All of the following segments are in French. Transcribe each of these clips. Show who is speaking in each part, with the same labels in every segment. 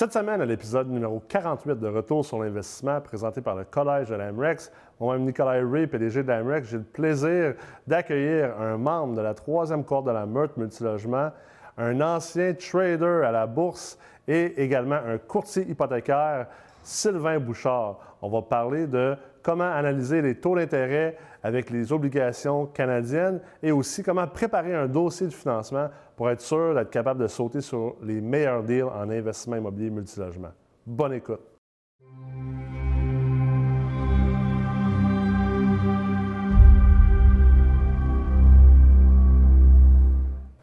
Speaker 1: Cette semaine, à l'épisode numéro 48 de Retour sur l'investissement, présenté par le Collège de l'AMREX, moi-même Nicolas Ray, PDG de l'AMREX, j'ai le plaisir d'accueillir un membre de la troisième cohorte de la Meurthe Multilogement, un ancien trader à la bourse et également un courtier hypothécaire, Sylvain Bouchard. On va parler de comment analyser les taux d'intérêt avec les obligations canadiennes et aussi comment préparer un dossier de financement pour être sûr d'être capable de sauter sur les meilleurs deals en investissement immobilier multilogement. Bonne écoute.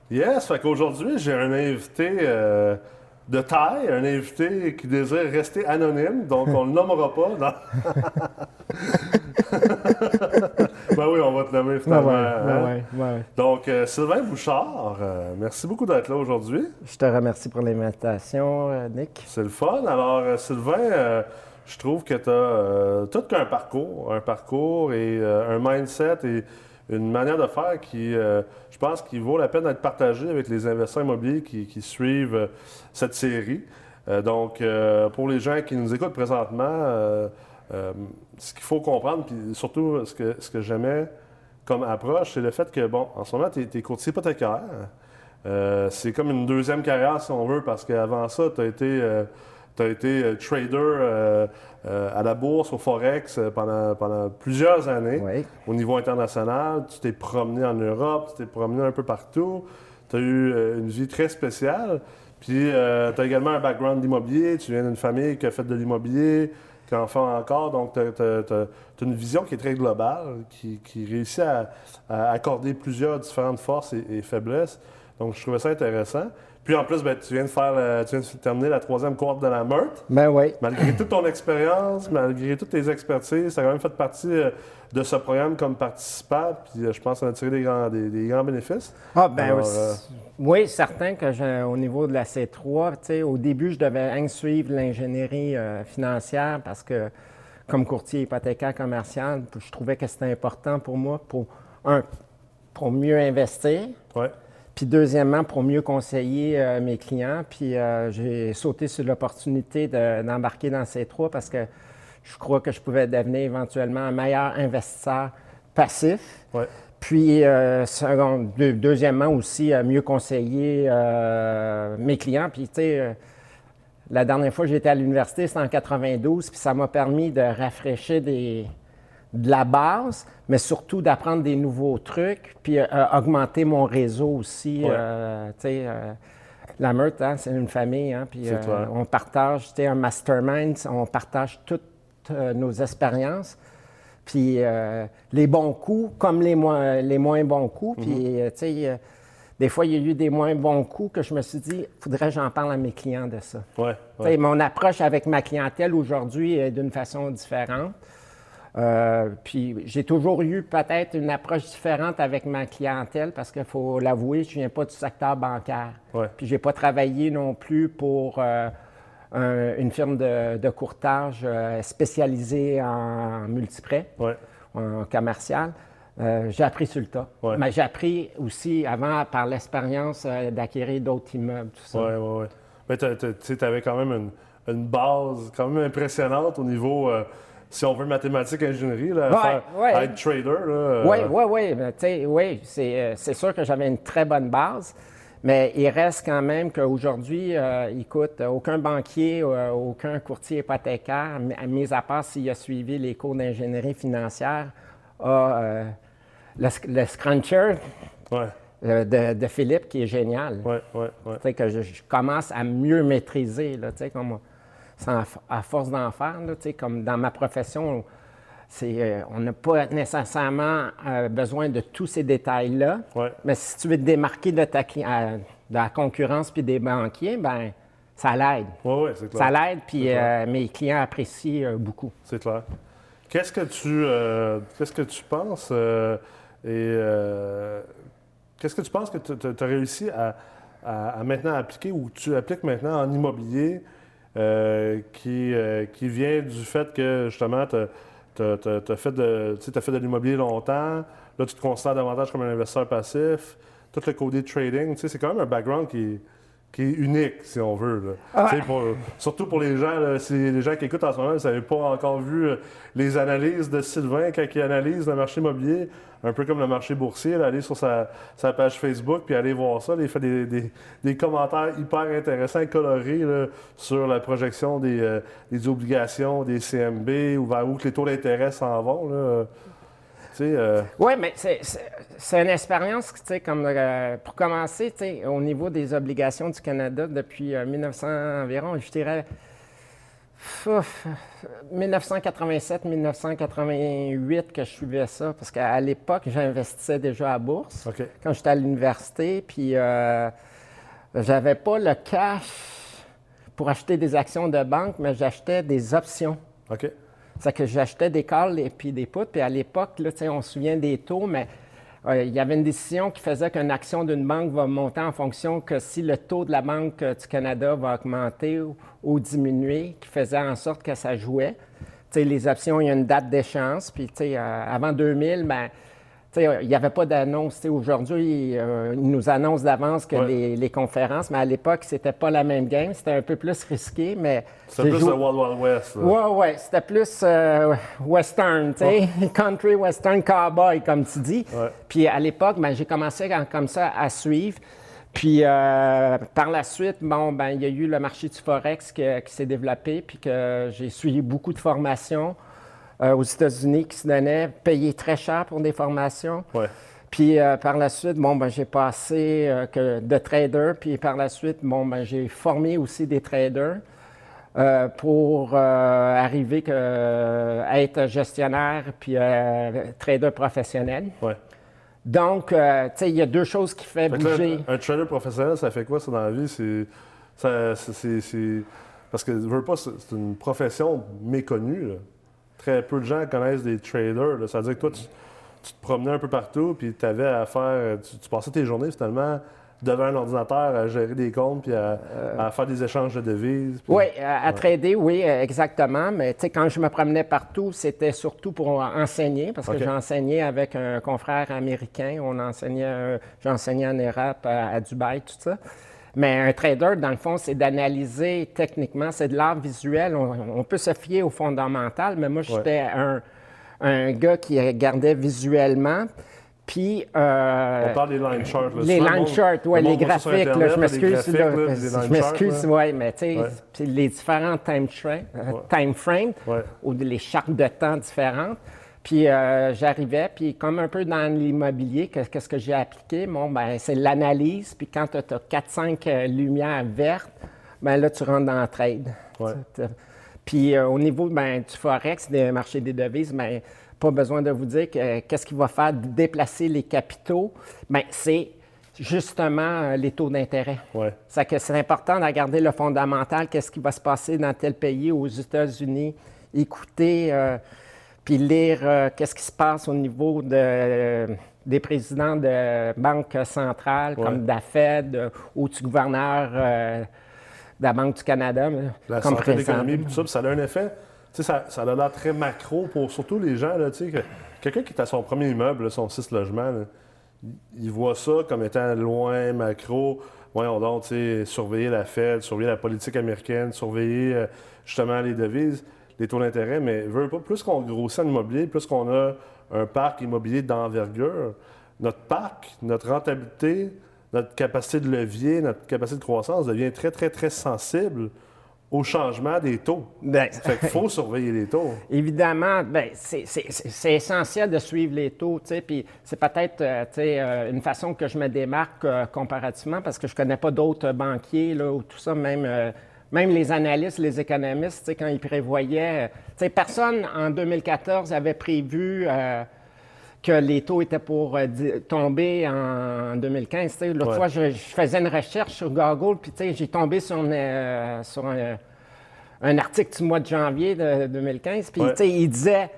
Speaker 1: Yes, fait qu'aujourd'hui, j'ai un invité euh, de taille, un invité qui désire rester anonyme, donc on ne le nommera pas. ben oui, on va te nommer finalement.
Speaker 2: Hein?
Speaker 1: Donc, euh, Sylvain Bouchard, euh, merci beaucoup d'être là aujourd'hui.
Speaker 2: Je te remercie pour l'invitation, euh, Nick.
Speaker 1: C'est le fun. Alors, Sylvain, je trouve que tu as tout qu'un parcours, un parcours et un mindset et une manière de faire qui, je pense, qui vaut la peine d'être partagée avec les investisseurs immobiliers qui, suivent cette série. donc, pour les gens qui nous écoutent présentement, euh, ce qu'il faut comprendre, puis surtout ce que, ce que j'aimais comme approche, c'est le fait que, bon, en ce moment, tu es, courtier hypothécaire. Euh, c'est comme une deuxième carrière, si on veut, parce qu'avant ça, tu as été, euh, été trader à la bourse, au Forex, pendant, pendant plusieurs années au niveau international. Tu t'es promené en Europe, tu t'es promené un peu partout. Tu as eu une vie très spéciale. Puis, tu as également un background d'immobilier. Tu viens d'une famille qui a fait de l'immobilier qu'enfant encore. Donc, tu as, une vision qui est très globale, qui, réussit à, accorder plusieurs différentes forces et, faiblesses. Donc, je trouvais ça intéressant. Puis en plus, ben, tu, viens de faire, tu viens de terminer la troisième cohorte de la Meurthe.
Speaker 2: Ben oui.
Speaker 1: Malgré toute ton expérience, malgré toutes tes expertises, tu as quand même fait partie euh, de ce programme comme participant. Puis euh, je pense ça a tiré des grands, des, grands bénéfices.
Speaker 2: Ah, ben euh, oui, certain que au niveau de la C3, au début, je devais suivre l'ingénierie financière parce que, comme courtier hypothécaire commercial, je trouvais que c'était important pour moi pour, un, pour mieux investir.
Speaker 1: Ouais.
Speaker 2: Puis deuxièmement, pour mieux conseiller euh, mes clients. Puis euh, j'ai sauté sur l'opportunité d'embarquer dans ces trois parce que je crois que je pouvais devenir éventuellement un meilleur investisseur passif. Puis, euh, deuxièmement aussi, mieux conseiller mes clients. Puis, tu sais, la dernière fois que j'étais à l'université, c'était en 92, puis ça m'a permis de rafraîchir des, de la base, mais surtout d'apprendre des nouveaux trucs, puis euh, augmenter mon réseau aussi. Euh, euh, la meute, hein, c'est une famille, hein, puis on partage, tu un mastermind, on partage toutes nos expériences, puis les bons coups comme les moins, les moins bons coups, puis tu sais, des fois, il y a eu des moins bons coups que je me suis dit, faudrait que j'en parle à mes clients de ça.
Speaker 1: Ouais,
Speaker 2: Mon approche avec ma clientèle aujourd'hui est d'une façon différente. Euh, puis j'ai toujours eu peut-être une approche différente avec ma clientèle parce qu'il faut l'avouer, je ne viens pas du secteur bancaire. Puis je n'ai pas travaillé non plus pour euh, une firme de, courtage euh, spécialisée en multiprêt, en commercial. j'ai appris sur le tas. Mais j'ai appris aussi avant par l'expérience d'acquérir d'autres immeubles, tout ça.
Speaker 1: Oui, oui, oui. Mais tu avais quand même une, une, base quand même impressionnante au niveau si on veut mathématiques, ingénierie, là, être trader.
Speaker 2: Oui, oui, oui. Oui, euh, c'est sûr que j'avais une très bonne base. Mais il reste quand même qu'aujourd'hui, euh, écoute, aucun banquier, euh, aucun courtier hypothécaire, mis à part s'il a suivi les cours d'ingénierie financière, a le, scruncher de, Philippe qui est génial.
Speaker 1: Oui, oui, oui.
Speaker 2: que je, commence à mieux maîtriser, là, comme à force d'en faire. comme dans ma profession, euh, on n'a pas nécessairement euh, besoin de tous ces détails-là. Mais si tu veux te démarquer de, ta, euh, de la concurrence puis des banquiers, ben ça l'aide.
Speaker 1: Oui, c'est clair.
Speaker 2: Ça l'aide, puis mes clients apprécient beaucoup.
Speaker 1: C'est clair. Qu'est-ce que tu, qu'est-ce que tu penses et qu'est-ce que tu penses que tu as réussi à, à, maintenant appliquer ou tu appliques maintenant en immobilier? euh, qui, euh, qui vient du fait que justement, tu as, fait de, de l'immobilier longtemps. Là, tu te considères davantage comme un investisseur passif. Tout le côté trading, c'est quand même un background qui, qui est unique, si on veut. là. Pour- surtout pour les gens, là, si les gens qui écoutent en ce moment, vous n'avez pas encore vu euh, les analyses de Sylvain quand il analyse le marché immobilier, un peu comme le marché boursier, là, aller sur sa, sa page Facebook puis aller voir ça. là, il fait des, des- des commentaires hyper intéressants, colorés sur la projection des, euh, des obligations, des CMB, ou vers où que les taux d'intérêt s'en vont. Euh,
Speaker 2: Oui, mais c'est- une expérience, tu sais, comme euh, pour commencer, tu sais, au niveau des obligations du Canada depuis euh, 1900 environ, je dirais ouf, 1987-1988 que je suivais ça, parce qu'à l'époque, j'investissais déjà à bourse quand j'étais à l'université, puis euh, j'avais pas le cash pour acheter des actions de banque, mais j'achetais des options.
Speaker 1: OK.
Speaker 2: C'est que j'achetais des calls et puis des puts. Puis à l'époque, on se souvient des taux, mais euh, il y avait une décision qui faisait qu'une action d'une banque va monter en fonction que si le taux de la Banque du Canada va augmenter ou, diminuer, qui faisait en sorte que ça jouait. Les options, il y a une date d'échéance. Puis, euh, avant 2000, ben, il n'y avait pas d'annonce. Aujourd'hui, euh, ils nous annoncent d'avance que
Speaker 1: Ouais.
Speaker 2: les, les conférences, mais à l'époque, c'était pas la même game. C'était un peu plus risqué, mais... J'ai
Speaker 1: plus le Wild Wild West. là.
Speaker 2: Ouais, ouais, c'était plus euh, western, tu sais, country western cowboy, comme tu dis. Puis à l'époque, ben, j'ai commencé en- comme ça à suivre. Puis euh, par la suite, bon, ben, il y a eu le marché du Forex que- qui s'est développé, puis que j'ai suivi beaucoup de formations euh, aux États-Unis qui se donnaient, payé très cher pour des formations.
Speaker 1: Ouais.
Speaker 2: Puis euh, par la suite, bon, ben, j'ai passé euh, que de trader, puis par la suite, bon, ben, j'ai formé aussi des traders pour arriver que, à être gestionnaire puis trader professionnel.
Speaker 1: Ouais.
Speaker 2: Donc, tu sais, il y a deux choses qui font
Speaker 1: là,
Speaker 2: bouger.
Speaker 1: un, trader professionnel, ça fait quoi ça dans la vie? C'est, ça- c'est- c'est- c'est- Parce que, je veux pas, c'est c'est une profession méconnue. là. Très peu de gens connaissent des traders. là. Ça veut dire que toi, tu, tu te promenais un peu partout, puis tu avais à faire. Tu, tu passais tes journées finalement devant un ordinateur à gérer des comptes, puis à, à faire des échanges de devises. puis-
Speaker 2: Oui, à, à trader, oui, euh, exactement. Mais tu sais, quand je me promenais partout, c'était surtout pour enseigner, parce que enseigné avec un confrère américain. On enseignait, euh, j'ai enseigné en Europe, à, à Dubaï, tout ça. Mais un trader, dans le fond, c'est d'analyser techniquement, c'est de l'art visuel. On, on peut se fier au fondamental, mais moi, j'étais un, un gars qui regardait visuellement. Puis, euh,
Speaker 1: On parle des line charts. là.
Speaker 2: les line charts, oui,
Speaker 1: le
Speaker 2: les graphiques, là, je m'excuse, je m'excuse, oui, mais tu sais,
Speaker 1: Ouais.
Speaker 2: les différents time, tra- euh, time frames
Speaker 1: Ouais.
Speaker 2: ou les chartes de temps différentes. Puis euh, j'arrivais, puis comme un peu dans l'immobilier, que- qu'est-ce que j'ai appliqué? Bon, ben c'est l'analyse, puis quand tu as 4-5 euh, lumières vertes, ben là, tu rentres dans le trade.
Speaker 1: Ouais.
Speaker 2: Puis euh, au niveau ben, du Forex, des marchés des devises, ben, pas besoin de vous dire que, qu'est-ce qui va faire déplacer les capitaux. Ben, c'est justement euh, les taux d'intérêt.
Speaker 1: Ouais.
Speaker 2: Que c'est important de regarder le fondamental, qu'est-ce qui va se passer dans tel pays, aux États-Unis, écouter, euh, puis lire euh, qu'est-ce qui se passe au niveau de, des présidents de banques centrales,
Speaker 1: Ouais.
Speaker 2: comme de la Fed euh, ou du gouverneur euh, de la Banque du Canada,
Speaker 1: la
Speaker 2: comme
Speaker 1: santé l'économie, tout ça, puis ça a un effet. Ça, ça a l'air très macro pour surtout les gens, là, que quelqu'un qui est à son premier immeuble, là, son six logements, là, il- voit ça comme étant loin, macro. Voyons donc, surveiller la Fed, surveiller la politique américaine, surveiller euh, justement les devises, les taux d'intérêt, mais pas, plus qu'on grossit en immobilier, plus qu'on a un parc immobilier d'envergure, notre parc, notre rentabilité, notre capacité de levier, notre capacité de croissance devient très, très, très sensible au changement des taux.
Speaker 2: Ben,
Speaker 1: Fait qu'il faut surveiller les taux.
Speaker 2: Évidemment, ben, c'est- essentiel de suivre les taux, puis c'est peut-être euh, euh, une façon que je me démarque euh, comparativement parce que je connais pas d'autres banquiers là, ou tout ça, même, euh, même les analystes, les économistes, quand ils prévoyaient, euh, personne en 2014 avait prévu euh, que les taux étaient pour euh, tomber en 2015. tu sais. L'autre
Speaker 1: Ouais.
Speaker 2: fois, je, je faisais une recherche sur Google, puis j'ai tombé sur, une, euh, sur un, un article du mois de janvier de 2015, puis
Speaker 1: Ouais.
Speaker 2: il disait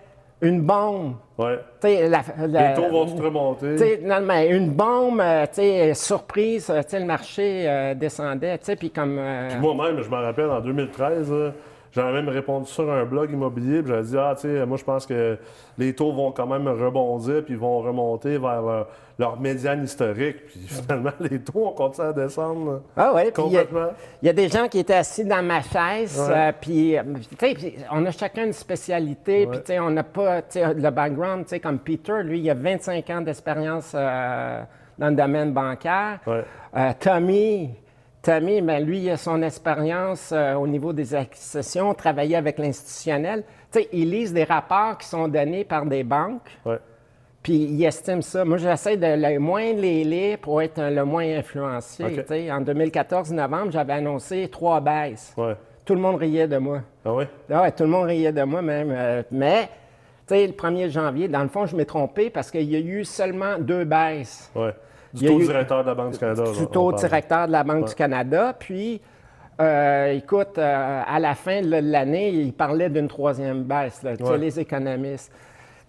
Speaker 2: une bombe.
Speaker 1: Ouais.
Speaker 2: La- la-
Speaker 1: Les taux vont tout remonter?
Speaker 2: non, mais une bombe, euh, surprise, euh, le marché euh, descendait, puis comme... euh,
Speaker 1: Moi-même, je me rappelle, en 2013, là, J'avais même répondu sur un blog immobilier, puis j'avais dit, ah, tu sais, moi, je pense que les taux vont quand même rebondir, puis ils vont remonter vers leur, leur médiane historique. Puis finalement, les taux ont continué à descendre.
Speaker 2: Ah oui, il y
Speaker 1: complètement.
Speaker 2: il y, a des gens qui étaient assis dans ma chaise,
Speaker 1: Ouais.
Speaker 2: euh, puis, euh, tu sais, on a chacun une spécialité, puis tu sais, on n'a pas, tu sais, le background, tu sais, comme Peter, lui, il a 25 ans d'expérience euh, dans le domaine bancaire.
Speaker 1: Ouais.
Speaker 2: Euh, Tommy, Tommy, ben, lui, il a son expérience euh, au niveau des acquisitions, travailler avec l'institutionnel. Tu sais, ils lisent des rapports qui sont donnés par des banques,
Speaker 1: Ouais.
Speaker 2: puis ils estiment ça. Moi, j'essaie de le moins les lire pour être le moins influencé. En 2014, novembre, j'avais annoncé trois baisses.
Speaker 1: Ouais.
Speaker 2: Tout le monde riait de moi.
Speaker 1: Ah oui?
Speaker 2: Ah ouais, tout le monde riait de moi même. euh, mais, tu sais, le 1er janvier, dans le fond, je m'ai trompé parce qu'il y a eu seulement deux baisses.
Speaker 1: Ouais. Du taux
Speaker 2: eu-
Speaker 1: directeur de la Banque du Canada.
Speaker 2: Du taux directeur de la Banque du Canada. Puis, euh, écoute, euh, à la fin de l'année, il parlait d'une troisième baisse, là,
Speaker 1: Ouais.
Speaker 2: les économistes.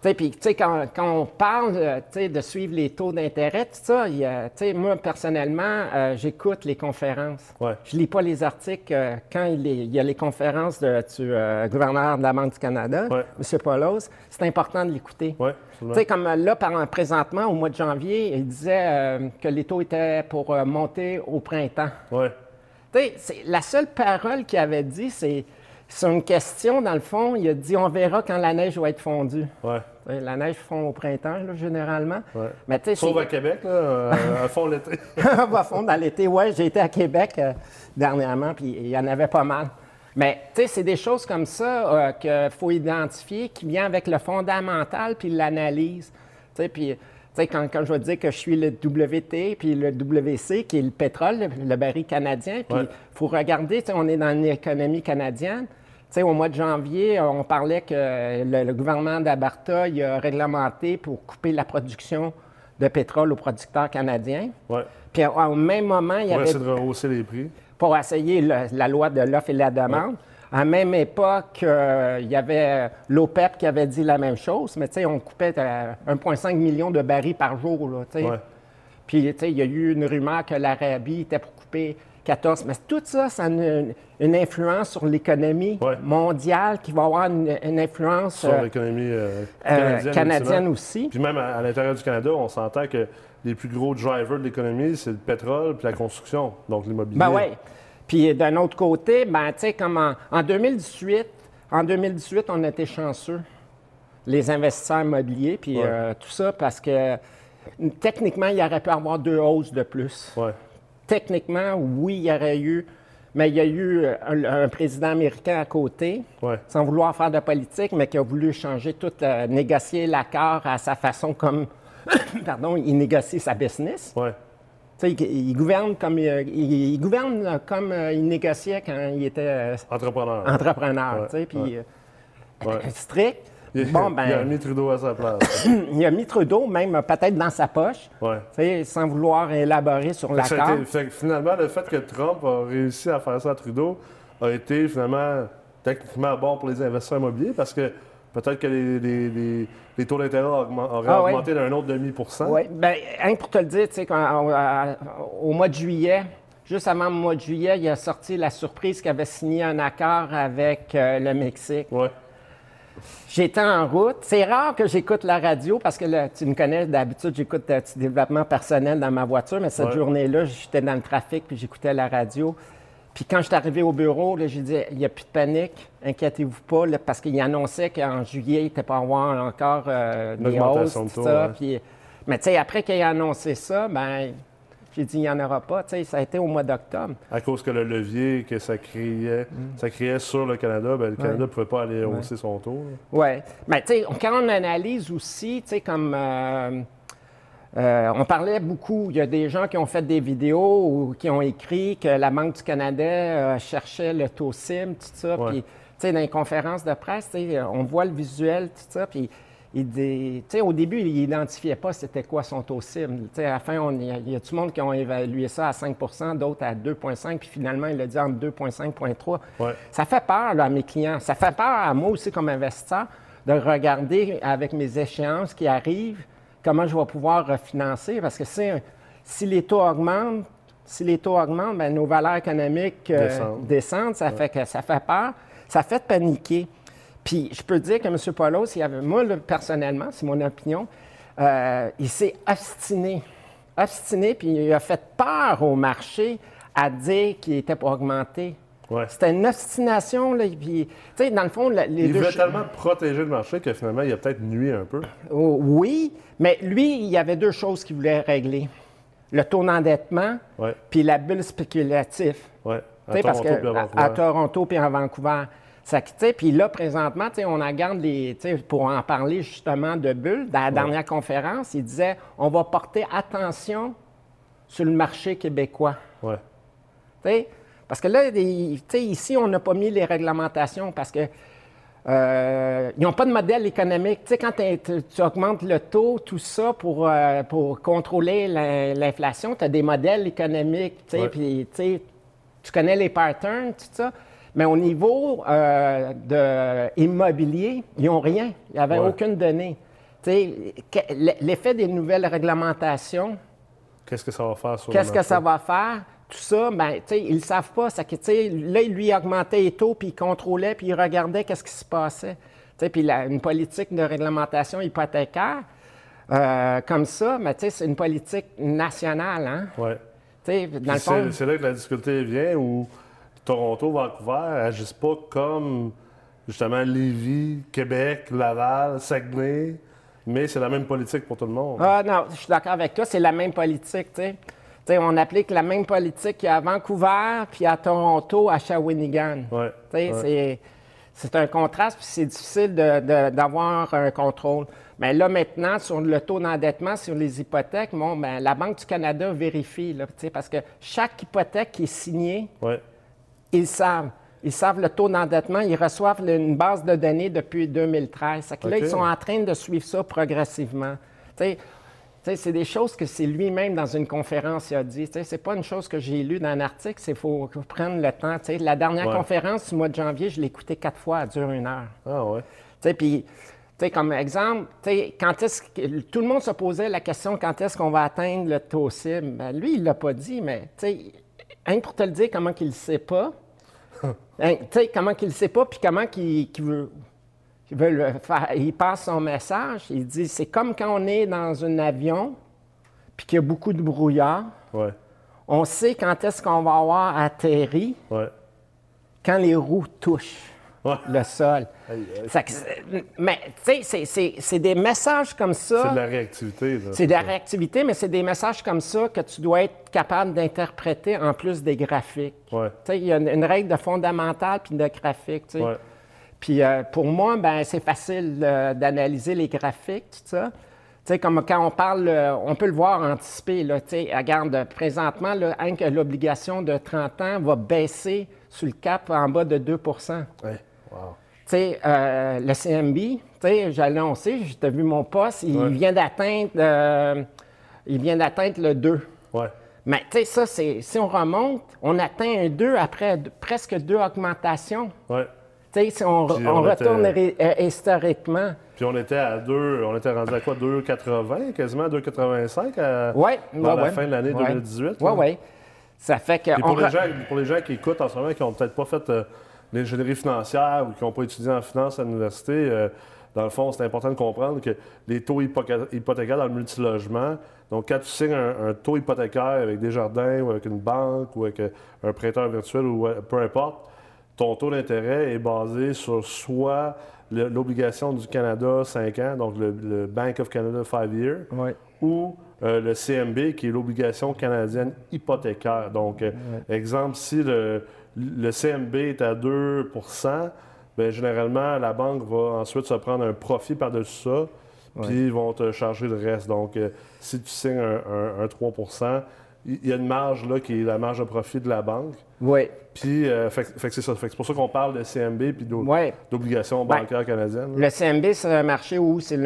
Speaker 2: Puis, quand, quand on parle euh, de suivre les taux d'intérêt, tout ça, y a- moi, personnellement, euh, j'écoute les conférences.
Speaker 1: Ouais.
Speaker 2: Je lis pas les articles euh, quand il, est- il y a les conférences de, du euh, gouverneur de la Banque du Canada,
Speaker 1: Ouais.
Speaker 2: M. Paulos. C'est important de l'écouter.
Speaker 1: Ouais,
Speaker 2: comme là, par, présentement, au mois de janvier, il disait que les taux étaient pour monter au printemps.
Speaker 1: Ouais.
Speaker 2: Tu sais, c'est- la seule parole qu'il avait dit, c'est c'est une question, dans le fond, il a dit on verra quand la neige va être fondue.
Speaker 1: Ouais.
Speaker 2: La neige fond au printemps, là, généralement.
Speaker 1: Ouais.
Speaker 2: Mais
Speaker 1: Sauf à Québec, là, euh, à fond l'été.
Speaker 2: va fondre dans l'été. Oui, j'ai été à Québec euh, dernièrement, puis il y en avait pas mal. Mais, tu sais, c'est des choses comme ça euh, qu'il faut identifier, qui vient avec le fondamental puis l'analyse. Tu sais, puis, tu sais, quand, quand je vais dire que je suis le WT puis le WC, qui est le pétrole, le, le baril canadien, puis il
Speaker 1: Ouais.
Speaker 2: faut regarder, tu sais, on est dans une économie canadienne. Sais, au mois de janvier, on parlait que le, le gouvernement d'Alberta il a réglementé pour couper la production de pétrole aux producteurs canadiens.
Speaker 1: Ouais.
Speaker 2: Puis au même moment, il y
Speaker 1: Pour
Speaker 2: avait
Speaker 1: essayer de rehausser les prix.
Speaker 2: pour essayer le- la loi de l'offre et la demande. À la même époque, euh, il y avait l'OPEP qui avait dit la même chose, mais tu sais, on coupait euh, 1,5 million de barils par jour. Là, tu sais.
Speaker 1: Ouais.
Speaker 2: Puis tu sais, il y a eu une rumeur que l'Arabie était pour couper 14. Mais tout ça, ça a une, une influence sur l'économie
Speaker 1: Ouais.
Speaker 2: mondiale qui va avoir une, une influence
Speaker 1: Sur
Speaker 2: euh,
Speaker 1: l'économie euh,
Speaker 2: euh,
Speaker 1: canadienne.
Speaker 2: aussi.
Speaker 1: Puis même à, à l'intérieur du Canada, on s'entend que les plus gros drivers de l'économie, c'est le pétrole puis la construction, donc l'immobilier.
Speaker 2: Ben oui. Puis d'un autre côté, ben, tu sais, comme en, en 2018, en 2018, on était chanceux, les investisseurs immobiliers, puis
Speaker 1: Ouais.
Speaker 2: euh, tout ça, parce que techniquement, il aurait pu avoir deux hausses de plus.
Speaker 1: Ouais.
Speaker 2: Techniquement, oui, il y aurait eu, mais il y a eu un, un président américain à côté,
Speaker 1: Ouais.
Speaker 2: sans vouloir faire de politique, mais qui a voulu changer tout, euh, négocier l'accord à sa façon comme, pardon, il négocie sa business.
Speaker 1: Ouais.
Speaker 2: Tu sais, il, il gouverne comme euh, il, il gouverne euh, comme euh, il négociait quand il était euh,
Speaker 1: Entrepreneur.
Speaker 2: entrepreneur,
Speaker 1: Ouais,
Speaker 2: tu sais, puis euh, strict.
Speaker 1: Il, a
Speaker 2: ben,
Speaker 1: mis Trudeau à sa place.
Speaker 2: il a mis Trudeau même euh, peut-être dans sa poche,
Speaker 1: Ouais.
Speaker 2: sans vouloir élaborer sur
Speaker 1: Fait que ça a
Speaker 2: l'accord.
Speaker 1: été- fait que finalement, le fait que Trump a réussi à faire ça à Trudeau a été finalement techniquement bon pour les investisseurs immobiliers parce que peut-être que les, les- les- les taux d'intérêt auraient
Speaker 2: Ah ouais.
Speaker 1: augmenté d'un autre demi pour cent.
Speaker 2: Oui, bien, que pour te le dire, tu sais, au- à- au mois de juillet, juste avant le mois de juillet, il a sorti la surprise qu'il avait signé un accord avec euh, le Mexique.
Speaker 1: Ouais.
Speaker 2: J'étais en route. C'est rare que j'écoute la radio parce que là, tu me connais, d'habitude, j'écoute euh, du développement personnel dans ma voiture, mais cette
Speaker 1: Ouais.
Speaker 2: journée-là, j'étais dans le trafic puis j'écoutais la radio. Puis quand je suis arrivé au bureau, j'ai dit il n'y a plus de panique, inquiétez-vous pas, là, parce qu'il annonçait qu'en juillet, il n'était pas avoir encore euh, des hausses, tout ça.
Speaker 1: ouais.
Speaker 2: Puis, mais tu sais, après qu'il ait annoncé ça, ben j'ai dit il n'y en aura pas. Tu sais, ça a été au mois d'octobre.
Speaker 1: À cause que le levier que ça créait,
Speaker 2: Mm.
Speaker 1: ça créait sur le Canada, ben, le Canada ne pouvait pas aller hausser son taux.
Speaker 2: Oui. Mais tu sais, quand on analyse aussi, tu sais, comme. euh, euh, on parlait beaucoup, il y a des gens qui ont fait des vidéos ou qui ont écrit que la Banque du Canada euh, cherchait le taux SIM, tout ça.
Speaker 1: Ouais.
Speaker 2: Puis, tu sais, dans les conférences de presse, on voit le visuel, tout ça. Puis, il dit- tu sais, au début, il n'identifiait pas c'était quoi son taux. Tu sais, à la fin, on- il y a- y a tout le monde qui ont évalué ça à 5% d'autres à 2,5 puis finalement, il a dit entre 2,5 et 3.
Speaker 1: Ouais.
Speaker 2: Ça fait peur là, à mes clients. Ça fait peur à moi aussi comme investisseur de regarder avec mes échéances qui arrivent comment je vais pouvoir refinancer. Parce que si, les taux augmentent, Si les taux augmentent, ben, nos valeurs économiques euh,
Speaker 1: Descendent.
Speaker 2: descendent. Ça fait que ça fait peur. Ça fait paniquer. Puis je peux dire que M. Paulos, il avait, moi, là, personnellement, c'est mon opinion, euh, il s'est obstiné. Obstiné, puis il a fait peur au marché à dire qu'il était pour augmenter.
Speaker 1: Ouais.
Speaker 2: C'était une obstination, là. Puis, tu sais, dans le fond, les
Speaker 1: Il
Speaker 2: deux ch-
Speaker 1: tellement protéger le marché que finalement, il a peut-être nuit un peu.
Speaker 2: Oh, oui, mais lui, il y avait deux choses qu'il voulait régler. Le taux d'endettement,
Speaker 1: Ouais,
Speaker 2: puis la bulle spéculative.
Speaker 1: ouais. À
Speaker 2: sais, parce
Speaker 1: Toronto
Speaker 2: que
Speaker 1: à
Speaker 2: à Toronto puis à Vancouver. Ça, puis là, présentement, on regarde les. Pour en parler justement de bulle, dans la dernière conférence, il disait on va porter attention sur le marché québécois.
Speaker 1: Ouais,
Speaker 2: Parce que là, ici, on n'a pas mis les réglementations parce que euh, ils n'ont pas de modèle économique. Tu sais, quand tu, augmentes le taux, tout ça, pour, euh, pour contrôler l'in- l'inflation, tu as des modèles économiques. Tu sais,
Speaker 1: Ouais.
Speaker 2: puis, tu sais, tu connais les patterns, tout ça. Mais au niveau euh, de immobilier, ils n'ont rien. Il n'y avait
Speaker 1: Ouais.
Speaker 2: aucune donnée. Tu sais, que- l'effet des nouvelles réglementations,
Speaker 1: qu'est-ce que ça va faire sur
Speaker 2: Qu'est-ce que ça va faire? Tout ça, ben, tu sais, ils ne savent pas. Ça, là, lui, il augmentait les taux, puis il contrôlait, puis il regardait qu'est-ce qui se passait. Tu sais, Puis la- une politique de réglementation hypothécaire, euh, comme ça, mais tu sais, c'est une politique nationale. Hein?
Speaker 1: Ouais.
Speaker 2: Dans le fond,
Speaker 1: C'est là que la difficulté vient où Toronto, Vancouver agissent pas comme justement Lévis, Québec, Laval, Saguenay, mais c'est la même politique pour tout le monde.
Speaker 2: Ah non, je suis d'accord avec toi, c'est la même politique, tu sais. On applique la même politique qu'il y a à Vancouver, puis à Toronto, à Shawinigan.
Speaker 1: Ouais, ouais.
Speaker 2: c'est- C'est un contraste, puis c'est difficile d'avoir un contrôle. Mais là, maintenant, sur le taux d'endettement, sur les hypothèques, bon, ben, la Banque du Canada vérifie, là, parce que chaque hypothèque qui est signée,
Speaker 1: Ouais.
Speaker 2: Ils savent. Ils savent le taux d'endettement. Ils reçoivent une base de données depuis 2013. Ça fait que Là, ils sont en train de suivre ça progressivement. C'est des choses que c'est lui-même dans une conférence il a dit. C'est pas une chose que j'ai lue dans un article. Il faut prendre le temps. La dernière
Speaker 1: Ouais.
Speaker 2: conférence du mois de janvier, je l'ai écoutée quatre fois. Elle dure une heure.
Speaker 1: Ah ouais.
Speaker 2: Puis, comme exemple, quand est-ce que tout le monde se posait la question quand est-ce qu'on va atteindre le taux cible? Ben, lui, il l'a pas dit, mais que pour te le dire comment qu'il ne sait pas, hein, tu sais, comment qu'il ne sait pas, puis comment qu'il veut, le faire. Il passe son message, il dit c'est comme quand on est dans un avion, puis qu'il y a beaucoup de brouillard.
Speaker 1: Ouais.
Speaker 2: On sait quand est-ce qu'on va avoir atterri
Speaker 1: Ouais.
Speaker 2: quand les roues touchent
Speaker 1: Ouais.
Speaker 2: le sol.
Speaker 1: Aïe, aïe.
Speaker 2: Ça que c'est- mais tu sais, c'est- des messages comme ça.
Speaker 1: C'est de la réactivité.
Speaker 2: C'est de la réactivité, mais c'est des messages comme ça que tu dois être capable d'interpréter en plus des graphiques.
Speaker 1: Ouais.
Speaker 2: Tu sais, il y a une, une règle de fondamentale puis de graphique. tu sais.
Speaker 1: Ouais.
Speaker 2: Puis euh, pour moi, ben, c'est facile euh, d'analyser les graphiques, tout ça. Tu sais, comme quand on parle, euh, on peut le voir anticiper. Là, tu sais, regarde, euh, présentement, là, l'obligation de 30 ans va baisser sur le cap en bas de 2
Speaker 1: Ouais. Wow.
Speaker 2: tu sais, euh, le CMB, tu sais, j'ai annoncé, j'ai vu mon poste, il
Speaker 1: Ouais.
Speaker 2: vient d'atteindre euh, il vient d'atteindre le 2.
Speaker 1: Ouais.
Speaker 2: Mais tu sais, ça, c'est, si on remonte, on atteint un 2 après presque deux augmentations.
Speaker 1: Ouais.
Speaker 2: Tu sais, si on, on
Speaker 1: on
Speaker 2: retourne
Speaker 1: était-
Speaker 2: euh, historiquement.
Speaker 1: Puis on était à 2, on était rendu à quoi? 2,80, quasiment 2,85 à,
Speaker 2: Oui,
Speaker 1: vers la fin de l'année 2018.
Speaker 2: Oui, oui. Ça fait que.
Speaker 1: Puis pour,
Speaker 2: on
Speaker 1: les
Speaker 2: re-
Speaker 1: gens, pour les gens qui écoutent en ce moment, qui n'ont peut-être pas fait euh, l'ingénierie financière ou qui n'ont pas étudié en finance à l'université, euh, dans le fond, c'est important de comprendre que les taux hypothécaires dans le multilogement, donc quand tu signes un, un taux hypothécaire avec des jardins ou avec une banque ou avec euh, un prêteur virtuel ou euh, peu importe, ton taux d'intérêt est basé sur soit l'obligation du Canada 5 ans, donc le, le Bank of Canada 5 years,
Speaker 2: Oui.
Speaker 1: ou euh, le CMB, qui est l'obligation canadienne hypothécaire. Donc, euh, exemple, si le, le CMB est à 2% bien, généralement, la banque va ensuite se prendre un profit par-dessus ça, puis ils vont te charger le reste. Donc, euh, si tu signes un, un- un 3 il y a une marge là qui est la marge de profit de la banque.
Speaker 2: Oui.
Speaker 1: Puis, euh, fait, c'est ça. C'est pour ça qu'on parle de CMB
Speaker 2: Oui.
Speaker 1: d'obligations
Speaker 2: Ben,
Speaker 1: bancaires canadiennes. là.
Speaker 2: Le CMB, c'est un marché où c'est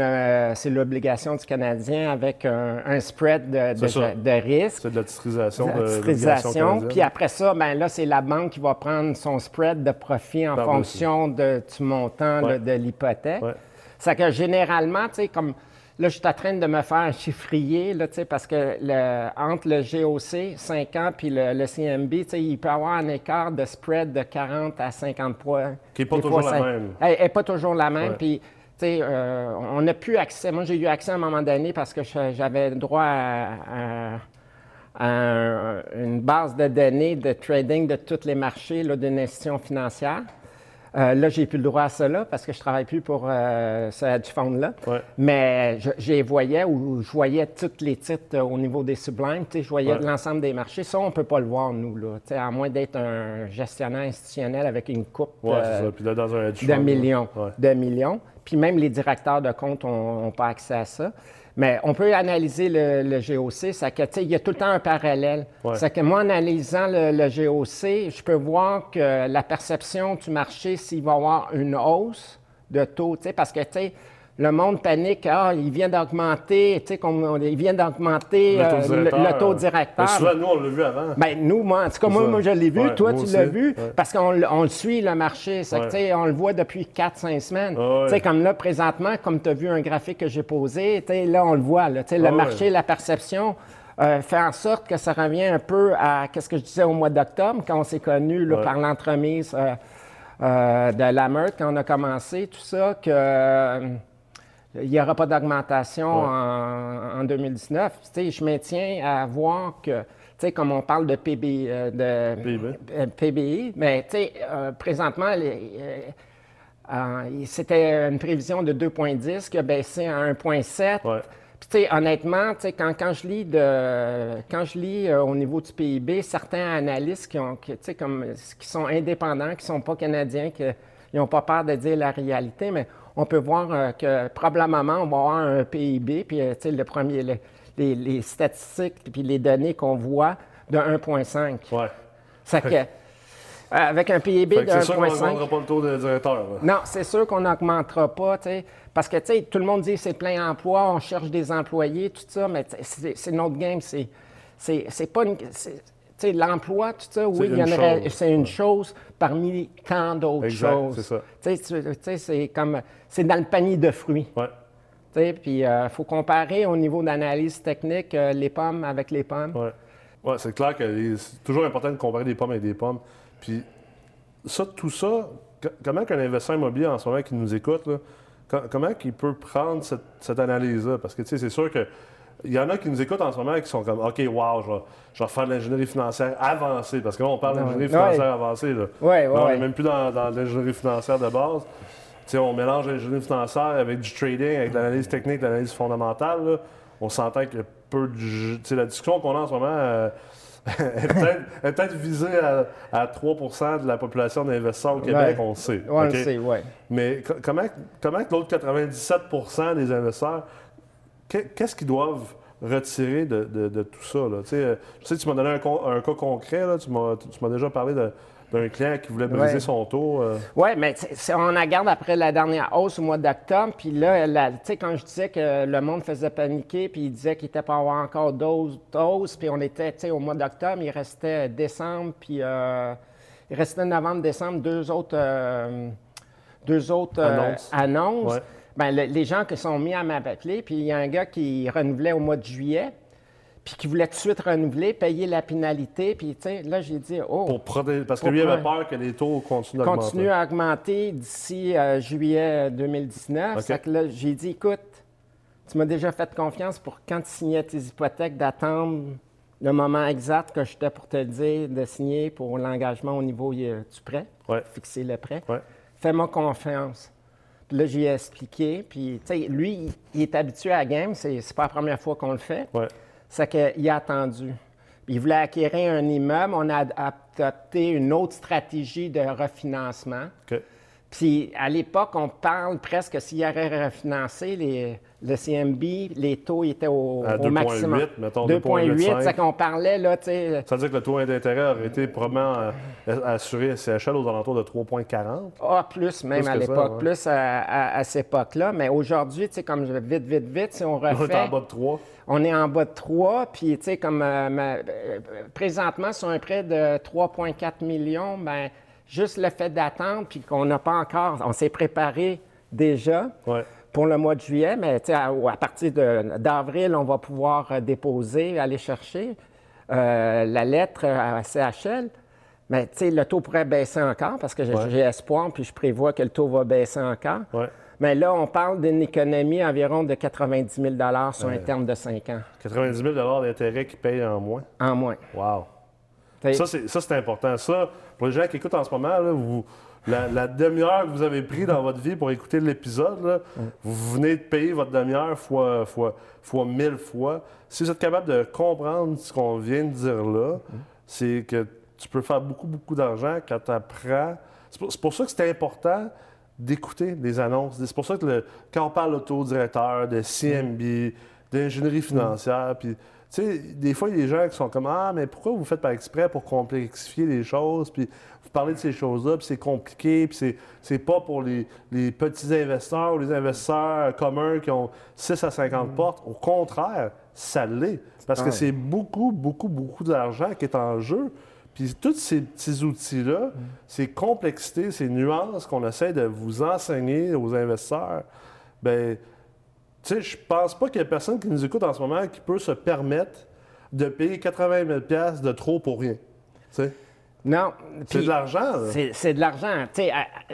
Speaker 2: l'obligation du Canadien avec un, un spread de, de- risque.
Speaker 1: C'est de la titrisation de
Speaker 2: titrisation. Puis après ça, ben là, c'est la banque qui va prendre son spread de profit en fonction de, du montant là,
Speaker 1: Ouais.
Speaker 2: de l'hypothèque.
Speaker 1: Ouais.
Speaker 2: C'est que généralement, tu sais, comme Là, je suis en train de me faire chiffrier, là, parce que le, entre le GOC, 5 ans, puis le, le CMB, il peut y avoir un écart de spread de 40 à 50 points.
Speaker 1: Qui n'est pas toujours la même.
Speaker 2: Elle n'est pas toujours la même. Puis, euh, on n'a plus accès. Moi, j'ai eu accès à un moment donné parce que j'avais droit à, une base de données de trading de tous les marchés d'une institution financière. Euh, là, j'ai plus le droit à cela parce que je travaille plus pour euh, ce hedge fund-là. Mais je, voyais ou je voyais tous les titres au niveau des sublimes. Je voyais l'ensemble des marchés. Ça, on ne peut pas le voir, nous, là, à moins d'être un gestionnaire institutionnel avec une coupe
Speaker 1: euh, de
Speaker 2: millions. De millions. Puis même les directeurs de compte n'ont pas accès à ça. Mais on peut analyser le, GOC, ça que, il y a tout le temps un parallèle. C'est que moi, en analysant le, le, GOC, je peux voir que la perception du marché, s'il va y avoir une hausse de taux, parce que, tu sais, le monde panique, ah, il vient d'augmenter, tu sais, il vient d'augmenter le, taux directeur.
Speaker 1: Euh, souvent, nous, on l'a vu avant.
Speaker 2: Bien, nous, moi, en tout cas, moi, je l'ai vu, toi, tu l'as vu, parce qu'on le suit, le marché. On le voit depuis 4-5 semaines. tu sais, comme là, présentement, comme tu as vu un graphique que j'ai posé, là, on le voit, là, le marché, la perception. Euh, fait en sorte que ça revient un peu à ce que je disais au mois d'octobre, quand on s'est connus par l'entremise euh, de la meurtre, quand on a commencé, tout ça, que il n'y aura pas d'augmentation en, 2019. je maintiens à voir que, comme on parle de, PB, euh, de PBI. Euh, mais euh, présentement, c'était une prévision de 2,10 qui a baissé à 1,7. Puis, honnêtement, quand, quand je lis, de, quand je lis au niveau du PIB, certains analystes qui, ont, comme, qui sont indépendants, qui ne sont pas canadiens, qui n'ont pas peur de dire la réalité, mais on peut voir euh, que probablement on va avoir un PIB, puis euh, le premier, les, statistiques, puis les données qu'on voit de 1,5.
Speaker 1: Ouais.
Speaker 2: Ça que, euh, avec un PIB de 1,5. C'est
Speaker 1: sûr qu'on n'augmentera pas le taux de directeur.
Speaker 2: Non, c'est sûr qu'on n'augmentera pas, parce que tout le monde dit c'est plein emploi, on cherche des employés, tout ça, mais c'est notre game, c'est pas une l'emploi, tout ça, oui, c'est une, chose parmi tant d'autres choses. c'est ça. c'est comme, c'est dans le panier de fruits.
Speaker 1: Ouais.
Speaker 2: Puis il euh, faut comparer au niveau d'analyse technique euh, les pommes avec les pommes.
Speaker 1: Oui, ouais, c'est clair que c'est toujours important de comparer des pommes avec des pommes. Puis ça, tout ça, comment qu'un investisseur immobilier en ce moment qui nous écoute, comment il peut prendre cette, cette analyse-là? Parce que, tu sais, c'est sûr que il y en a qui nous écoutent en ce moment et qui sont comme OK, wow, je vais, faire de l'ingénierie financière avancée. Parce que là, on parle d'ingénierie financière avancée. Là.
Speaker 2: on
Speaker 1: n'est même plus dans, l'ingénierie financière de base. on mélange l'ingénierie financière avec du trading, avec l'analyse technique, l'analyse fondamentale. On s'entend que peu de. La discussion qu'on a en ce moment euh, est peut-être visée à, 3 de la population d'investisseurs au Québec, on le sait.
Speaker 2: on le sait, oui.
Speaker 1: Mais comment, comment l'autre 97% des investisseurs qu'est-ce qu'ils doivent retirer de, tout ça? Là? Euh, je sais que tu m'as donné un, cas concret, tu m'as déjà parlé d'un client qui voulait briser son taux. Euh.
Speaker 2: Oui, mais on regarde après la dernière hausse au mois d'octobre, puis là, quand je disais que le monde faisait paniquer, puis il disait qu'il n'était pas avoir encore d'autres hausses, puis on était au mois d'octobre, il restait décembre, puis euh, il restait novembre, décembre, deux autres, deux autres annonces. Bien, les gens qui sont mis à m'appeler, puis il y a un gars qui renouvelait au mois de juillet, puis qui voulait tout de suite renouveler, payer la pénalité, puis tu sais, là, j'ai dit, oh...
Speaker 1: Pour parce que lui avait peur que les taux continuent à augmenter.
Speaker 2: Continuent à augmenter d'ici euh, juillet 2019. Okay. que là, j'ai dit, écoute, tu m'as déjà fait confiance pour quand tu signais tes hypothèques d'attendre le moment exact que j'étais pour te dire de signer pour l'engagement au niveau euh, du prêt, fixer le prêt. Fais-moi confiance. Puis là, j'ai expliqué. Puis, tu sais, lui, il, est habitué à la game. C'est, pas la première fois qu'on le fait.
Speaker 1: Ouais.
Speaker 2: C'est qu'il a attendu. il voulait acquérir un immeuble. On a adopté une autre stratégie de refinancement. Puis, à l'époque, on parle presque s'il y aurait refinancé les le CMB, les taux étaient au,
Speaker 1: à 2,
Speaker 2: maximum.
Speaker 1: 8, mettons 2,8.
Speaker 2: C'est qu'on parlait, là, tu sais.
Speaker 1: Ça veut dire que le taux d'intérêt aurait été probablement euh, assuré à CHL aux alentours de 3,40?
Speaker 2: Ah, plus même à l'époque, plus à, cette époque-là. Mais aujourd'hui, tu sais, comme vite, vite, vite, si on refait...
Speaker 1: On est en bas de 3.
Speaker 2: On est en bas de 3, puis, tu sais, comme euh, euh, présentement, sur un prêt de 3,4 millions, bien, juste le fait d'attendre, puis qu'on n'a pas encore... On s'est préparé déjà.
Speaker 1: Ouais
Speaker 2: pour le mois de juillet, mais à, à, partir d'avril, on va pouvoir euh, déposer, aller chercher euh, la lettre à CHL. Mais le taux pourrait baisser encore parce que j'ai espoir, puis je prévois que le taux va baisser encore. Mais là, on parle d'une économie environ de 90 000 sur un terme de 5 ans.
Speaker 1: 90 000 d'intérêt qui payent en moins?
Speaker 2: En moins.
Speaker 1: Wow. Ça, c'est important. Ça, pour les gens qui écoutent en ce moment, vous, la, demi-heure que vous avez pris dans votre vie pour écouter l'épisode, vous venez de payer votre demi-heure fois, fois, fois mille fois. Si vous êtes capable de comprendre ce qu'on vient de dire là, c'est que tu peux faire beaucoup, beaucoup d'argent quand tu apprends. C'est pour, ça que c'est important d'écouter les annonces. C'est pour ça que quand on parle d'autodirecteur, de CMB, d'ingénierie financière, puis tu sais, des fois, il y a des gens qui sont comme Ah, mais pourquoi vous faites par exprès pour complexifier les choses? Puis vous parlez de ces choses-là, puis c'est compliqué, puis c'est pas pour les, petits investisseurs ou les investisseurs communs qui ont 6 à 50 mm. portes. Au contraire, ça l'est. Parce que c'est beaucoup, beaucoup, beaucoup d'argent qui est en jeu. Puis tous ces petits outils-là, mm. ces complexités, ces nuances qu'on essaie de vous enseigner aux investisseurs, bien, tu sais, je pense pas qu'il y ait personne qui nous écoute en ce moment qui peut se permettre de payer 80 000 de trop pour rien.
Speaker 2: Non.
Speaker 1: C'est de l'argent.
Speaker 2: C'est de l'argent.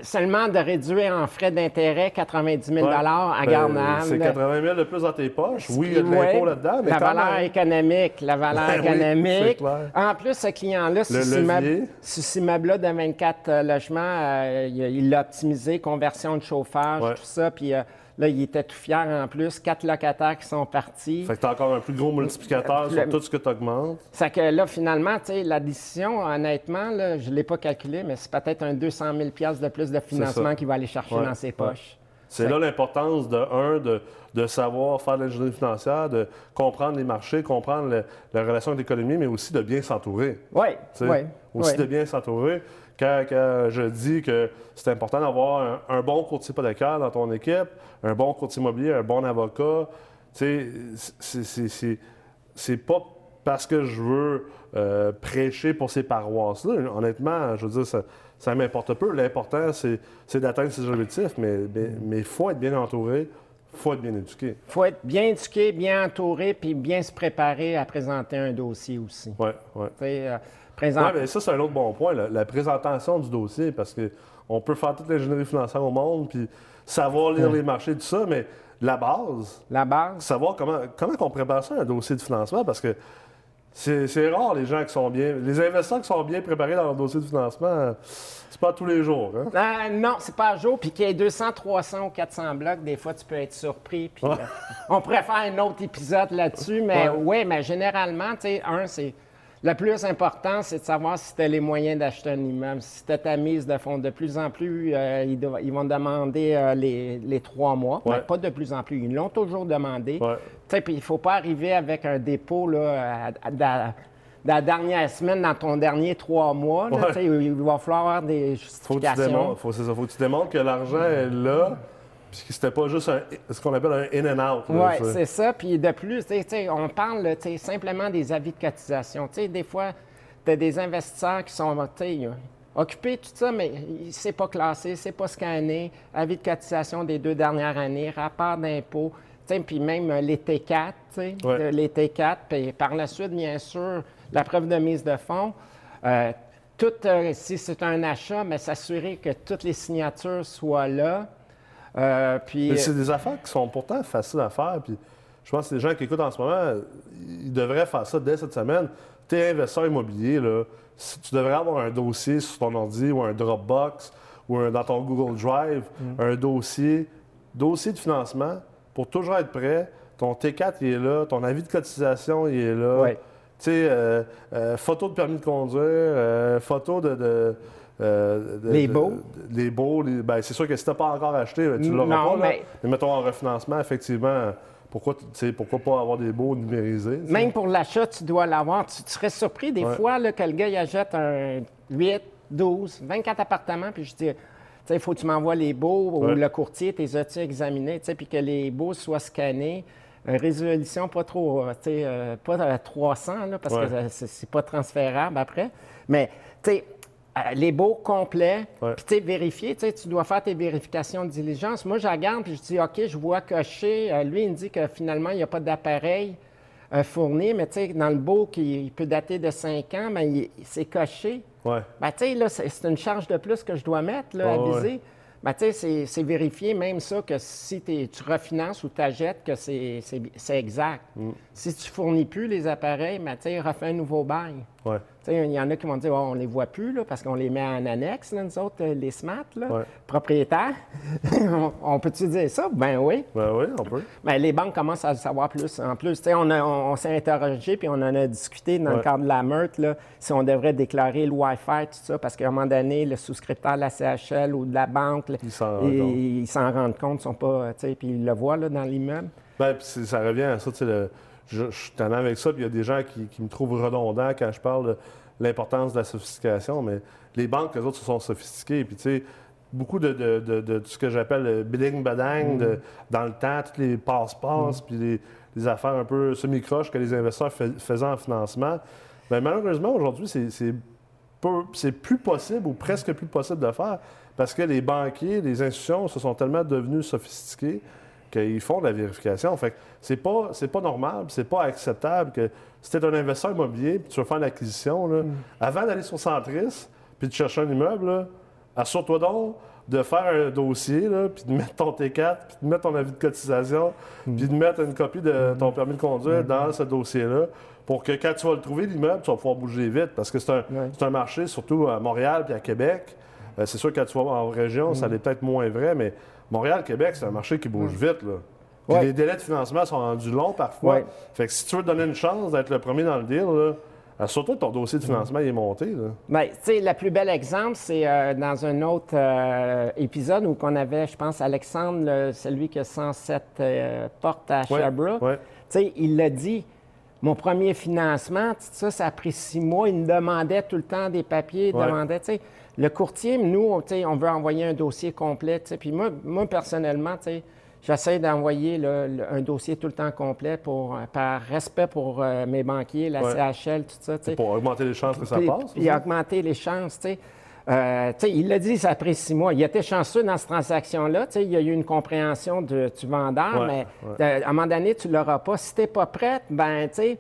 Speaker 2: Seulement de réduire en frais d'intérêt 90 000 à ben,
Speaker 1: C'est 80 000 de plus dans tes poches. Oui, il y a de l'impôt là-dedans.
Speaker 2: La valeur économique. La valeur ben économique. en plus, ce client-là, ce immeuble-là de 24 euh, logements, euh, il l'a optimisé, conversion de chauffage, tout ça. Puis. Euh, Là, il était tout fier en plus. Quatre locataires qui sont partis.
Speaker 1: Fait que tu as encore un plus gros multiplicateur sur tout ce que tu augmentes.
Speaker 2: C'est que là, finalement, tu sais, la décision, honnêtement, je ne l'ai pas calculé, mais c'est peut-être un 200 000 de plus de financement qu'il va aller chercher dans ses poches.
Speaker 1: C'est là l'importance de, un, de, savoir faire de l'ingénierie financière, de comprendre les marchés, comprendre la relation avec l'économie, mais aussi de bien s'entourer.
Speaker 2: Oui, oui.
Speaker 1: Aussi de bien s'entourer quand, je dis que c'est important d'avoir un, bon courtier hypothécaire dans ton équipe, un bon courtier immobilier, un bon avocat, tu sais, c'est pas parce que je veux euh, prêcher pour ces paroisses-là. Honnêtement, je veux dire, ça, ça m'importe peu. L'important, c'est d'atteindre ses objectifs, mais il faut être bien entouré, il faut être bien éduqué.
Speaker 2: Il faut être bien éduqué, bien entouré, puis bien se préparer à présenter un dossier aussi.
Speaker 1: Oui, oui.
Speaker 2: Oui,
Speaker 1: mais ça, c'est un autre bon point, la, présentation du dossier, parce qu'on peut faire toute l'ingénierie financière au monde, puis savoir lire les marchés, tout ça, mais la base.
Speaker 2: La base.
Speaker 1: Savoir comment, comment on prépare ça, un dossier de financement, parce que c'est rare, les gens qui sont bien. Les investisseurs qui sont bien préparés dans leur dossier de financement, c'est pas tous les jours. Hein?
Speaker 2: Euh, non, c'est pas à jour. Puis qu'il y ait 200, 300 ou 400 blocs, des fois, tu peux être surpris. Puis, euh, on pourrait faire un autre épisode là-dessus. Mais oui, mais généralement, tu sais, un, c'est le plus important, c'est de savoir si tu as les moyens d'acheter un immeuble. Si tu as ta mise de fonds, de plus en plus, euh, ils, vont demander euh, les, trois mois. Ben, pas de plus en plus, ils l'ont toujours demandé. Puis il ne faut pas arriver avec un dépôt là, la dernière semaine, dans ton dernier trois mois. il va falloir avoir des justifications.
Speaker 1: Il faut, faut, que tu démontres que l'argent est là que c'était pas juste ce qu'on appelle un in and out.
Speaker 2: Oui, c'est ça. Puis de plus, on parle simplement des avis de cotisation. des fois, tu as des investisseurs qui sont occupés tout ça, mais c'est pas classé, c'est pas scanné. Avis de cotisation des deux dernières années, rapport d'impôt, puis même les T4, les T4. Puis par la suite, bien sûr, la preuve de mise de fonds. Euh, tout, euh, si c'est un achat, mais s'assurer que toutes les signatures soient là.
Speaker 1: Euh, puis... c'est des affaires qui sont pourtant faciles à faire. Puis je pense que les gens qui écoutent en ce moment, ils devraient faire ça dès cette semaine. Tu es investisseur immobilier, là, tu devrais avoir un dossier sur ton ordi ou un Dropbox ou dans ton Google Drive, mm. un dossier, dossier de financement pour toujours être prêt. Ton T4, il est là. Ton avis de cotisation, il est là. Tu sais, euh, euh, photo de permis de conduire, photo de
Speaker 2: euh, les beaux.
Speaker 1: les beaux, ben, c'est sûr que si tu n'as pas encore acheté, ben, tu l'auras pas. Mais... mettons en refinancement, effectivement, pourquoi, pourquoi pas avoir des beaux numérisés?
Speaker 2: Même pour l'achat, tu dois l'avoir. Tu, serais surpris des fois là, que le gars il achète un 8, 12, 24 appartements, puis je dis. Il faut que tu m'envoies les beaux ou le courtier, tes as-tu examinés, puis que les beaux soient scannés. résolution pas trop, euh, euh, pas à 300, là, parce que c'est pas transférable après. Mais, tu sais, les baux complets,
Speaker 1: Ouais.
Speaker 2: puis tu sais, vérifier, tu sais, tu dois faire tes vérifications de diligence. Moi, je regarde, puis je dis, OK, je vois cocher. Euh, lui, il me dit que finalement, il n'y a pas d'appareil euh, fourni, mais tu sais, dans le beau qui il peut dater de 5 ans, ben, il- c'est coché.
Speaker 1: Ouais.
Speaker 2: Ben, tu sais, là, c'est une charge de plus que je dois mettre, là, à
Speaker 1: Ouais, ouais.
Speaker 2: viser. Ben, tu sais, c'est- vérifier même ça que si tu refinances ou tu achètes, que c'est exact.
Speaker 1: Mm.
Speaker 2: Si tu fournis plus les appareils, ben, tu sais, refais un nouveau bail.
Speaker 1: Ouais.
Speaker 2: Il y en a qui vont dire, oh, on les voit plus là, parce qu'on les met en annexe, là, nous autres, euh, les SMAT, là,
Speaker 1: Ouais.
Speaker 2: propriétaires. on on peut-tu dire ça? Ben oui.
Speaker 1: Ben oui, on peut.
Speaker 2: Ben, les banques commencent à le savoir plus. En plus, on, a- on, on s'est interrogé puis on en a discuté dans le cadre de la meurtre, là, si on devrait déclarer le Wi-Fi, tout ça, parce qu'à un moment donné, le souscripteur de la CHL ou de la banque,
Speaker 1: Ils s'en rendent compte.
Speaker 2: ils sont pas, puis ils le voient là, dans l'immeuble.
Speaker 1: Ben, ça revient à ça, tu sais, le- je, je suis tannant avec ça, puis il y a des gens qui, qui me trouvent redondant quand je parle de l'importance de la sophistication, mais les banques, eux autres, se sont sophistiquées, puis tu sais, beaucoup de, de- de- de tout ce que j'appelle le bidding badang de- dans le temps, tous les passe-passe, puis les, les affaires un peu semi-croches que les investisseurs fais- faisaient en financement, ben, malheureusement, aujourd'hui, c'est- c'est plus possible ou presque plus possible de faire parce que les banquiers, les institutions se sont tellement devenus sophistiqués qu'ils font de la vérification. Fait que c'est pas, c'est pas normal, c'est pas acceptable que si tu es un investisseur immobilier puis tu veux faire une acquisition, là, avant d'aller sur Centris puis de chercher un immeuble, assure-toi donc de faire un dossier, là, puis de mettre ton T4, puis de mettre ton avis de cotisation, puis de mettre une copie de ton permis de conduire dans ce dossier-là, pour que quand tu vas le trouver, l'immeuble, tu vas pouvoir bouger vite, parce que c'est un, un marché, surtout à Montréal puis à Québec. Euh, c'est sûr que quand tu vas en région, ça l'est peut-être moins vrai, mais Montréal, Québec, c'est un marché qui bouge vite. Là. Puis
Speaker 2: Ouais.
Speaker 1: les délais de financement sont rendus longs parfois.
Speaker 2: Ouais.
Speaker 1: Fait que si tu veux te donner une chance d'être le premier dans le deal, là, assure-toi que ton dossier de financement il est monté. Là.
Speaker 2: Bien, tu sais, le plus bel exemple, c'est euh, dans un autre euh, épisode où qu'on avait, je pense, Alexandre, le- celui qui a 107 euh, portes à Sherbrooke.
Speaker 1: ouais.
Speaker 2: Tu sais, il l'a dit. Mon premier financement, ça, ça a pris six mois. Il me demandait tout le temps des papiers. Il
Speaker 1: Ouais.
Speaker 2: demandait, tu sais. Le courtier, nous, on veut envoyer un dossier complet. Puis moi, moi, personnellement, j'essaie d'envoyer le- le- un dossier tout le temps complet pour, euh, par respect pour euh, mes banquiers, la
Speaker 1: Ouais.
Speaker 2: CHL, tout ça.
Speaker 1: Pour augmenter les chances que ça
Speaker 2: Puis-
Speaker 1: passe.
Speaker 2: Puis augmenter les chances, tu sais. Euh, tu sais, il l'a dit, ça a pris six mois. Il était chanceux dans cette transaction-là. tu sais, Il y a eu une compréhension de, du vendeur,
Speaker 1: Ouais,
Speaker 2: mais
Speaker 1: ouais.
Speaker 2: à un moment donné, tu ne l'auras pas. Si tu n'es pas prête, ben, tu sais,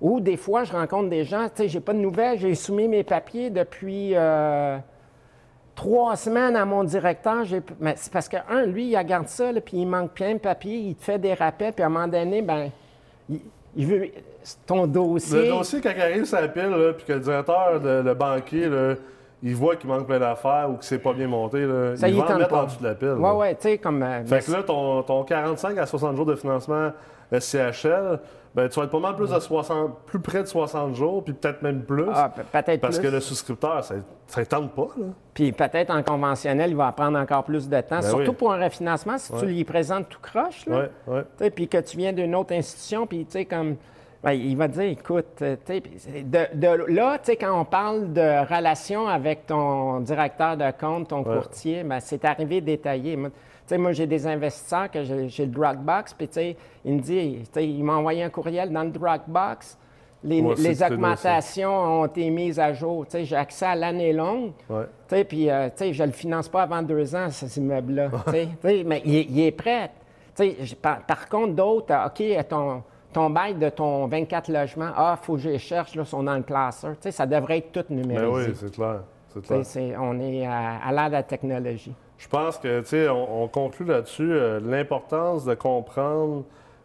Speaker 2: ou des fois, je rencontre des gens, tu sais, j'ai pas de nouvelles, j'ai soumis mes papiers depuis euh, trois semaines à mon directeur. j'ai- Mais c'est parce que, un, lui, il regarde ça, là, puis il manque plein de papiers, il te fait des rappels, puis à un moment donné, ben, il, il veut ton dossier.
Speaker 1: Le dossier, quand il arrive pile, là, puis que le directeur, le, le banquier, là, il voit qu'il manque plein d'affaires ou que c'est pas bien monté, là,
Speaker 2: Ça
Speaker 1: il
Speaker 2: y
Speaker 1: va en
Speaker 2: tente
Speaker 1: mettre en dessous de la pile.
Speaker 2: Oui,
Speaker 1: là.
Speaker 2: oui, tu sais, comme. euh,
Speaker 1: Fait que là, ton, ton 45 à 60 jours de financement SCHL, ben, tu vas être pas mal plus, de 60, plus près de 60 jours, puis peut-être même plus.
Speaker 2: ah, pe- peut-être
Speaker 1: parce
Speaker 2: plus.
Speaker 1: que le souscripteur, ça ne tente pas. Là.
Speaker 2: Puis peut-être en conventionnel, il va prendre encore plus de temps.
Speaker 1: Ben
Speaker 2: Surtout
Speaker 1: oui.
Speaker 2: pour un refinancement, si tu
Speaker 1: Ouais.
Speaker 2: lui présentes tout croche, là,
Speaker 1: Ouais, ouais.
Speaker 2: puis que tu viens d'une autre institution, puis tu sais, comme. Ben, il va dire, écoute, euh, de, de là, quand on parle de relation avec ton directeur de compte, ton
Speaker 1: Ouais.
Speaker 2: courtier, ben, c'est arrivé détaillé. Moi, moi, j'ai des investisseurs que j'ai le Dropbox, puis il me dit, il m'a envoyé un courriel dans le Dropbox. Les,
Speaker 1: aussi,
Speaker 2: augmentations ont été mises à jour. J'ai accès à l'année longue. Puis, euh, je le finance pas avant deux ans, cet immeuble-là. mais il, est- il est prêt. Par contre, d'autres, euh, OK, ton, ton bail de ton 24 logements, ah, il faut que je les cherche, là, sont dans le classeur. Tu sais, ça devrait être tout
Speaker 1: Ben
Speaker 2: numérisé.
Speaker 1: oui, c'est clair. C'est
Speaker 2: Tu sais,
Speaker 1: clair.
Speaker 2: on est à, à l'ère de la technologie.
Speaker 1: Je pense que, tu sais, on, on conclut là-dessus euh, l'importance de comprendre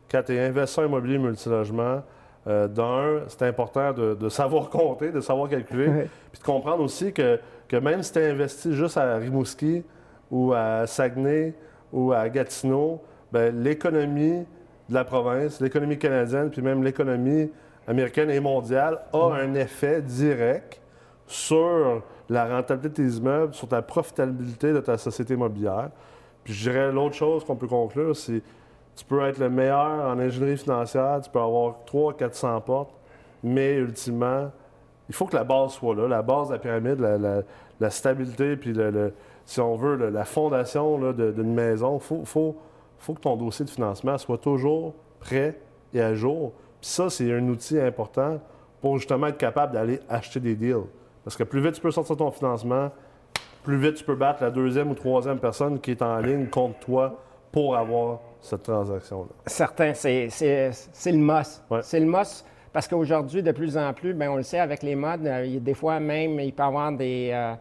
Speaker 1: quand tu es investisseur immobilier multilogement. euh, D'un, c'est important de, de savoir compter, de savoir calculer, puis de comprendre aussi que, que même si tu es investi juste à Rimouski ou à Saguenay ou à Gatineau, ben, l'économie de la province, l'économie canadienne, puis même l'économie américaine et mondiale a un effet direct sur la rentabilité de tes immeubles, sur ta profitabilité de ta société immobilière. Puis je dirais l'autre chose qu'on peut conclure, c'est tu peux être le meilleur en ingénierie financière, tu peux avoir 300-400 portes, mais ultimement, il faut que la base soit là, la base de la pyramide, la, la- la stabilité, puis le, le- si on veut, le- la fondation d'une maison. Il faut, faut, faut que ton dossier de financement soit toujours prêt et à jour. Puis ça, c'est un outil important pour justement être capable d'aller acheter des deals. Parce que plus vite tu peux sortir ton financement, plus vite tu peux battre la deuxième ou troisième personne qui est en ligne contre toi pour avoir cette transaction-là.
Speaker 2: Certain, c'est le MOS.
Speaker 1: Ouais.
Speaker 2: C'est le MOS parce qu'aujourd'hui, de plus en plus, ben, on le sait avec les modes, euh, il des fois même, il peut y avoir des, euh,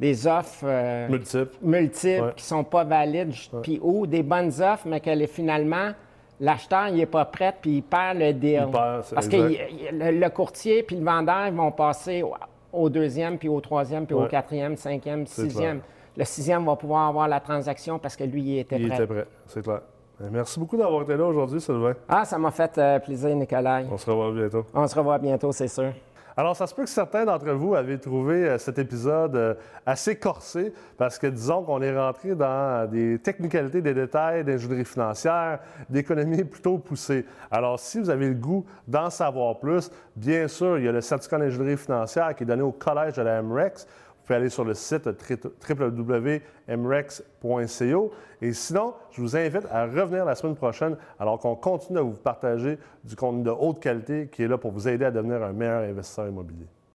Speaker 2: des offres euh,
Speaker 1: Multiple.
Speaker 2: multiples
Speaker 1: Ouais.
Speaker 2: qui ne sont pas valides, puis ou des bonnes offres, mais que les- finalement, l'acheteur n'est pas prêt, puis il perd le deal.
Speaker 1: Il perd,
Speaker 2: Parce que
Speaker 1: exact.
Speaker 2: il- il- le, le courtier puis le vendeur ils vont passer au, au deuxième, puis au troisième, puis au quatrième, cinquième, sixième. Le sixième va pouvoir avoir la transaction parce que lui, il était
Speaker 1: Il
Speaker 2: prêt.
Speaker 1: était prêt, c'est clair. Ben, Merci beaucoup d'avoir été là aujourd'hui, Sylvain.
Speaker 2: Ah, ça m'a fait euh, plaisir, Nicolas.
Speaker 1: On se revoit bientôt.
Speaker 2: On se revoit bientôt, c'est sûr.
Speaker 1: Alors, ça se peut que certains d'entre vous avaient trouvé euh, cet épisode euh, assez corsé parce que disons qu'on est rentré dans des technicalités, des détails d'ingénierie financière, d'économie plutôt poussée. Alors, si vous avez le goût d'en savoir plus, bien sûr, il y a le certificat d'ingénierie financière qui est donné au Collège de la MREX. Vous pouvez aller sur le site www.mrex.co. Et sinon, je vous invite à revenir la semaine prochaine alors qu'on continue à vous partager du contenu de haute qualité qui est là pour vous aider à devenir un meilleur investisseur immobilier.